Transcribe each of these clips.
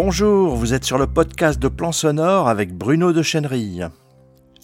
Bonjour, vous êtes sur le podcast de Plan Sonore avec Bruno de Chenerille.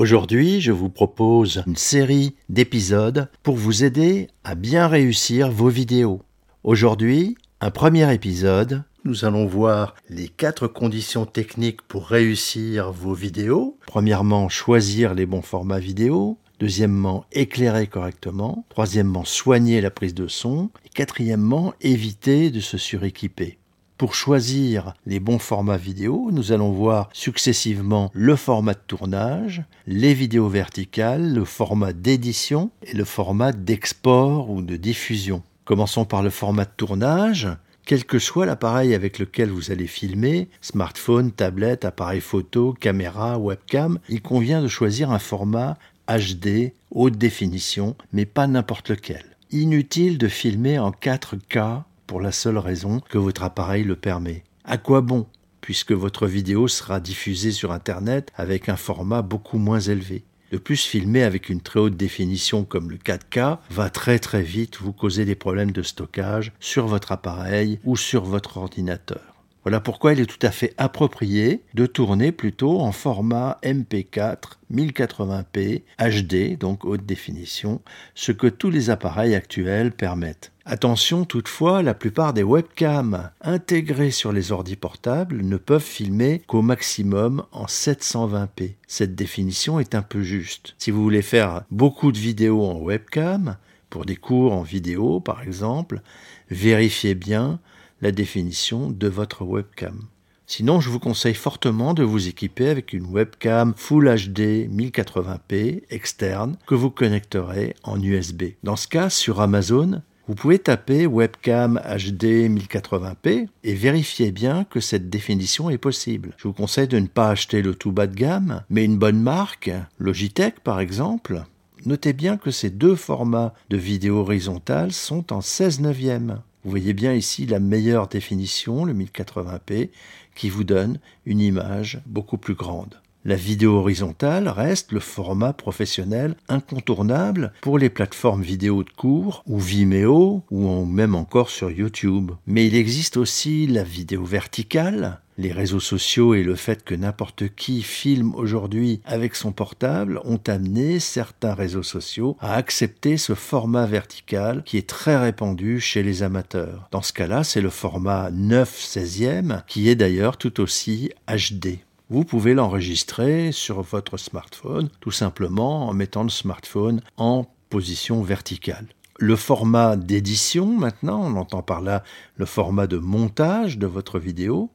Aujourd'hui, je vous propose une série d'épisodes pour vous aider à bien réussir vos vidéos. Aujourd'hui, un premier épisode, nous allons voir les quatre conditions techniques pour réussir vos vidéos. Premièrement, choisir les bons formats vidéo. Deuxièmement, éclairer correctement. Troisièmement, soigner la prise de son. Et quatrièmement, éviter de se suréquiper. Pour choisir les bons formats vidéo, nous allons voir successivement le format de tournage, les vidéos verticales, le format d'édition et le format d'export ou de diffusion. Commençons par le format de tournage. Quel que soit l'appareil avec lequel vous allez filmer, smartphone, tablette, appareil photo, caméra, webcam, il convient de choisir un format HD, haute définition, mais pas n'importe lequel. Inutile de filmer en 4K pour la seule raison que votre appareil le permet. À quoi bon puisque votre vidéo sera diffusée sur Internet avec un format beaucoup moins élevé? De plus, filmer avec une très haute définition comme le 4K va très très vite vous causer des problèmes de stockage sur votre appareil ou sur votre ordinateur. Voilà pourquoi il est tout à fait approprié de tourner plutôt en format MP4 1080p HD, donc haute définition, ce que tous les appareils actuels permettent. Attention toutefois, la plupart des webcams intégrées sur les ordi portables ne peuvent filmer qu'au maximum en 720p. Cette définition est un peu juste. Si vous voulez faire beaucoup de vidéos en webcam, pour des cours en vidéo par exemple, vérifiez bien la définition de votre webcam. Sinon, je vous conseille fortement de vous équiper avec une webcam Full HD 1080p externe que vous connecterez en USB. Dans ce cas, sur Amazon, vous pouvez taper webcam HD 1080p et vérifier bien que cette définition est possible. Je vous conseille de ne pas acheter le tout bas de gamme, mais une bonne marque, Logitech par exemple. Notez bien que ces deux formats de vidéo horizontale sont en 16 neuvième. Vous voyez bien ici la meilleure définition, le 1080p, qui vous donne une image beaucoup plus grande. La vidéo horizontale reste le format professionnel incontournable pour les plateformes vidéo de cours ou Vimeo ou même encore sur YouTube. Mais il existe aussi la vidéo verticale les réseaux sociaux et le fait que n'importe qui filme aujourd'hui avec son portable ont amené certains réseaux sociaux à accepter ce format vertical qui est très répandu chez les amateurs. Dans ce cas-là, c'est le format 9 16e qui est d'ailleurs tout aussi HD vous pouvez l'enregistrer sur votre smartphone, tout simplement en mettant le smartphone en position verticale. Le format d'édition, maintenant, on entend par là le format de montage de votre vidéo,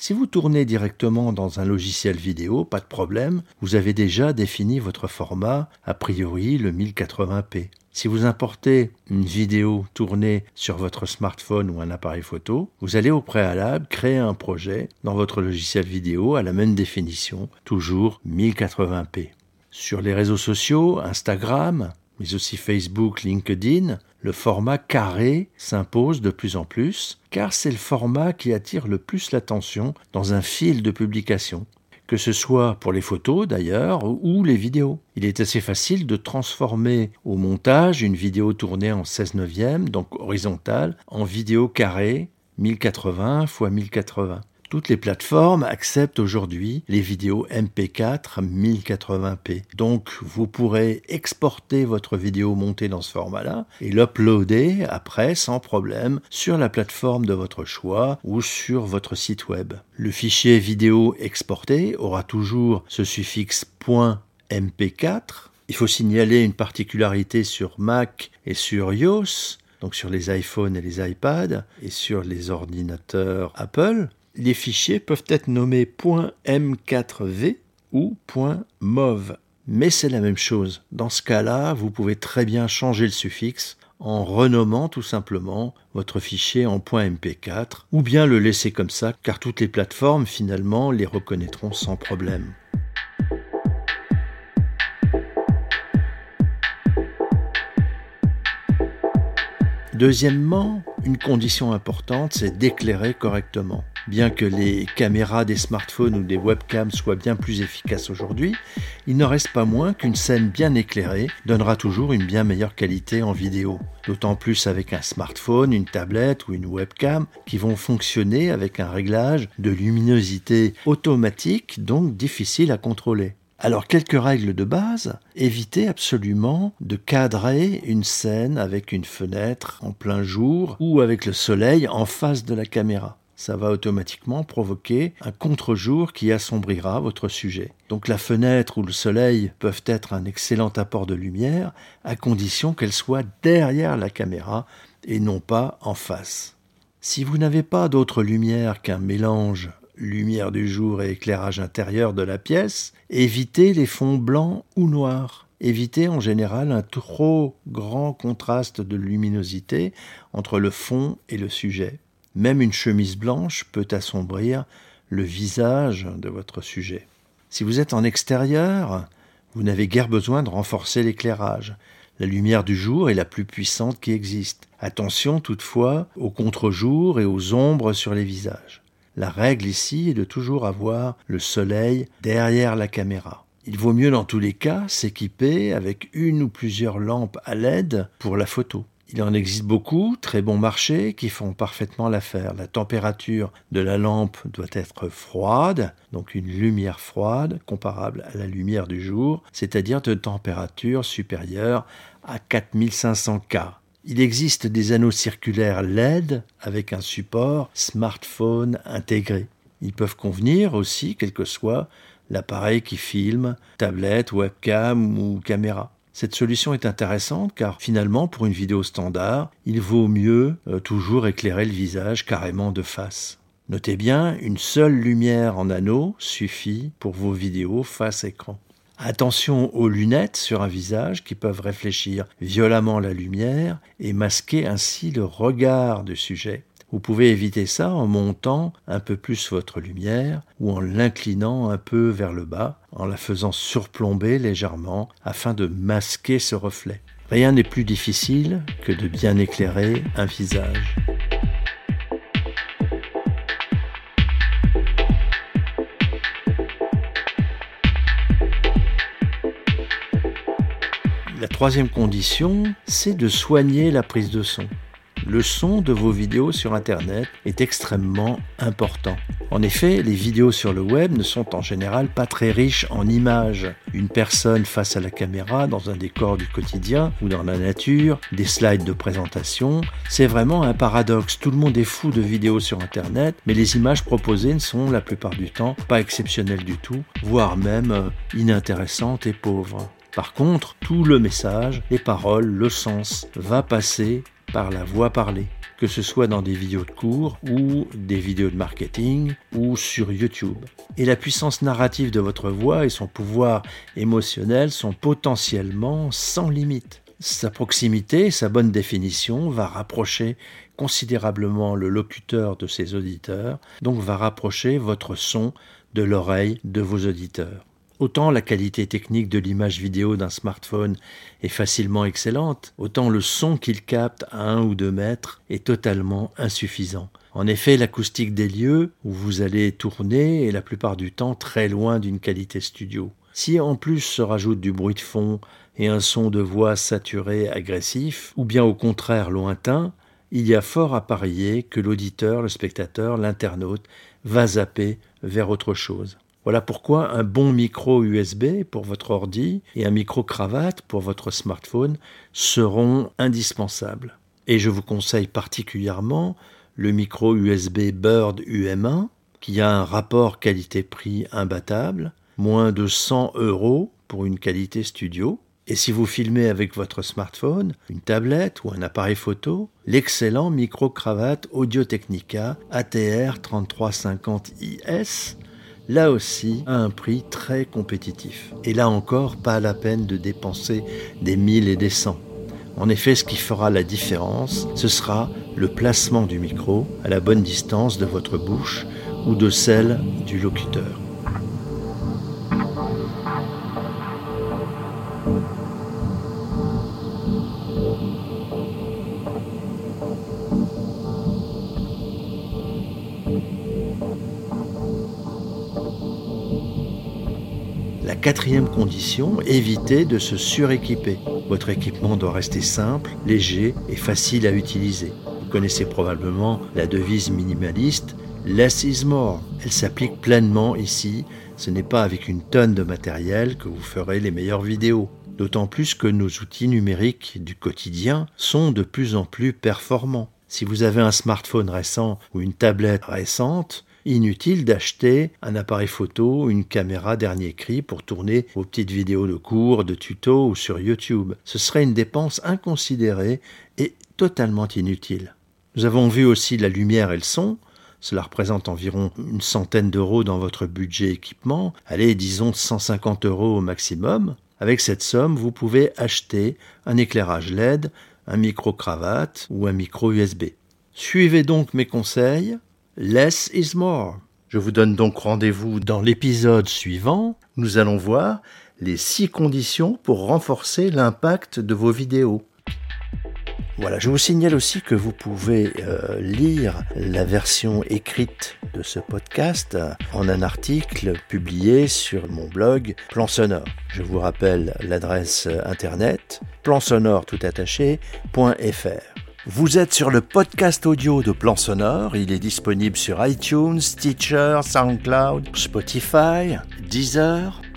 si vous tournez directement dans un logiciel vidéo, pas de problème, vous avez déjà défini votre format, a priori le 1080p. Si vous importez une vidéo tournée sur votre smartphone ou un appareil photo, vous allez au préalable créer un projet dans votre logiciel vidéo à la même définition, toujours 1080p. Sur les réseaux sociaux, Instagram, mais aussi Facebook, LinkedIn, le format carré s'impose de plus en plus, car c'est le format qui attire le plus l'attention dans un fil de publication, que ce soit pour les photos d'ailleurs ou les vidéos. Il est assez facile de transformer au montage une vidéo tournée en 16 neuvième, donc horizontale, en vidéo carrée 1080 x 1080. Toutes les plateformes acceptent aujourd'hui les vidéos MP4 1080p. Donc vous pourrez exporter votre vidéo montée dans ce format-là et l'uploader après sans problème sur la plateforme de votre choix ou sur votre site web. Le fichier vidéo exporté aura toujours ce suffixe .mp4. Il faut signaler une particularité sur Mac et sur iOS donc sur les iPhones et les iPads et sur les ordinateurs Apple les fichiers peuvent être nommés .m4v ou .mov. Mais c'est la même chose. Dans ce cas-là, vous pouvez très bien changer le suffixe en renommant tout simplement votre fichier en .mp4 ou bien le laisser comme ça car toutes les plateformes finalement les reconnaîtront sans problème. Deuxièmement, une condition importante, c'est d'éclairer correctement. Bien que les caméras des smartphones ou des webcams soient bien plus efficaces aujourd'hui, il n'en reste pas moins qu'une scène bien éclairée donnera toujours une bien meilleure qualité en vidéo. D'autant plus avec un smartphone, une tablette ou une webcam qui vont fonctionner avec un réglage de luminosité automatique, donc difficile à contrôler. Alors quelques règles de base, évitez absolument de cadrer une scène avec une fenêtre en plein jour ou avec le soleil en face de la caméra ça va automatiquement provoquer un contre-jour qui assombrira votre sujet. Donc la fenêtre ou le soleil peuvent être un excellent apport de lumière à condition qu'elle soit derrière la caméra et non pas en face. Si vous n'avez pas d'autre lumière qu'un mélange lumière du jour et éclairage intérieur de la pièce, évitez les fonds blancs ou noirs. Évitez en général un trop grand contraste de luminosité entre le fond et le sujet. Même une chemise blanche peut assombrir le visage de votre sujet. Si vous êtes en extérieur, vous n'avez guère besoin de renforcer l'éclairage. La lumière du jour est la plus puissante qui existe. Attention toutefois aux contre-jours et aux ombres sur les visages. La règle ici est de toujours avoir le soleil derrière la caméra. Il vaut mieux dans tous les cas s'équiper avec une ou plusieurs lampes à LED pour la photo. Il en existe beaucoup, très bon marché, qui font parfaitement l'affaire. La température de la lampe doit être froide, donc une lumière froide, comparable à la lumière du jour, c'est-à-dire de température supérieure à 4500 K. Il existe des anneaux circulaires LED avec un support smartphone intégré. Ils peuvent convenir aussi, quel que soit l'appareil qui filme, tablette, webcam ou caméra. Cette solution est intéressante car finalement pour une vidéo standard, il vaut mieux euh, toujours éclairer le visage carrément de face. Notez bien, une seule lumière en anneau suffit pour vos vidéos face écran. Attention aux lunettes sur un visage qui peuvent réfléchir violemment la lumière et masquer ainsi le regard du sujet. Vous pouvez éviter ça en montant un peu plus votre lumière ou en l'inclinant un peu vers le bas, en la faisant surplomber légèrement afin de masquer ce reflet. Rien n'est plus difficile que de bien éclairer un visage. Troisième condition, c'est de soigner la prise de son le son de vos vidéos sur Internet est extrêmement important. En effet, les vidéos sur le web ne sont en général pas très riches en images. Une personne face à la caméra dans un décor du quotidien ou dans la nature, des slides de présentation, c'est vraiment un paradoxe. Tout le monde est fou de vidéos sur Internet, mais les images proposées ne sont la plupart du temps pas exceptionnelles du tout, voire même euh, inintéressantes et pauvres. Par contre, tout le message, les paroles, le sens va passer par la voix parlée, que ce soit dans des vidéos de cours ou des vidéos de marketing ou sur YouTube. Et la puissance narrative de votre voix et son pouvoir émotionnel sont potentiellement sans limite. Sa proximité, sa bonne définition va rapprocher considérablement le locuteur de ses auditeurs, donc va rapprocher votre son de l'oreille de vos auditeurs. Autant la qualité technique de l'image vidéo d'un smartphone est facilement excellente, autant le son qu'il capte à un ou deux mètres est totalement insuffisant. En effet, l'acoustique des lieux où vous allez tourner est la plupart du temps très loin d'une qualité studio. Si en plus se rajoute du bruit de fond et un son de voix saturé agressif, ou bien au contraire lointain, il y a fort à parier que l'auditeur, le spectateur, l'internaute va zapper vers autre chose. Voilà pourquoi un bon micro USB pour votre ordi et un micro cravate pour votre smartphone seront indispensables. Et je vous conseille particulièrement le micro USB Bird UM1 qui a un rapport qualité-prix imbattable, moins de 100 euros pour une qualité studio. Et si vous filmez avec votre smartphone, une tablette ou un appareil photo, l'excellent micro-cravate Audio Technica ATR 3350IS là aussi à un prix très compétitif. Et là encore, pas la peine de dépenser des 1000 et des 100. En effet, ce qui fera la différence, ce sera le placement du micro à la bonne distance de votre bouche ou de celle du locuteur. Quatrième condition, évitez de se suréquiper. Votre équipement doit rester simple, léger et facile à utiliser. Vous connaissez probablement la devise minimaliste Less is more. Elle s'applique pleinement ici. Ce n'est pas avec une tonne de matériel que vous ferez les meilleures vidéos. D'autant plus que nos outils numériques du quotidien sont de plus en plus performants. Si vous avez un smartphone récent ou une tablette récente, inutile d'acheter un appareil photo une caméra dernier cri pour tourner vos petites vidéos de cours, de tutos ou sur YouTube. Ce serait une dépense inconsidérée et totalement inutile. Nous avons vu aussi la lumière et le son. Cela représente environ une centaine d'euros dans votre budget équipement. Allez, disons 150 euros au maximum. Avec cette somme, vous pouvez acheter un éclairage LED, un micro-cravate ou un micro USB. Suivez donc mes conseils. Less is more. Je vous donne donc rendez-vous dans l'épisode suivant. Nous allons voir les six conditions pour renforcer l'impact de vos vidéos. Voilà, je vous signale aussi que vous pouvez euh, lire la version écrite de ce podcast en un article publié sur mon blog Plan Sonore. Je vous rappelle l'adresse internet plansonore tout Vous êtes sur le podcast audio de Plan Sonore. Il est disponible sur iTunes, Stitcher, SoundCloud, Spotify, Deezer,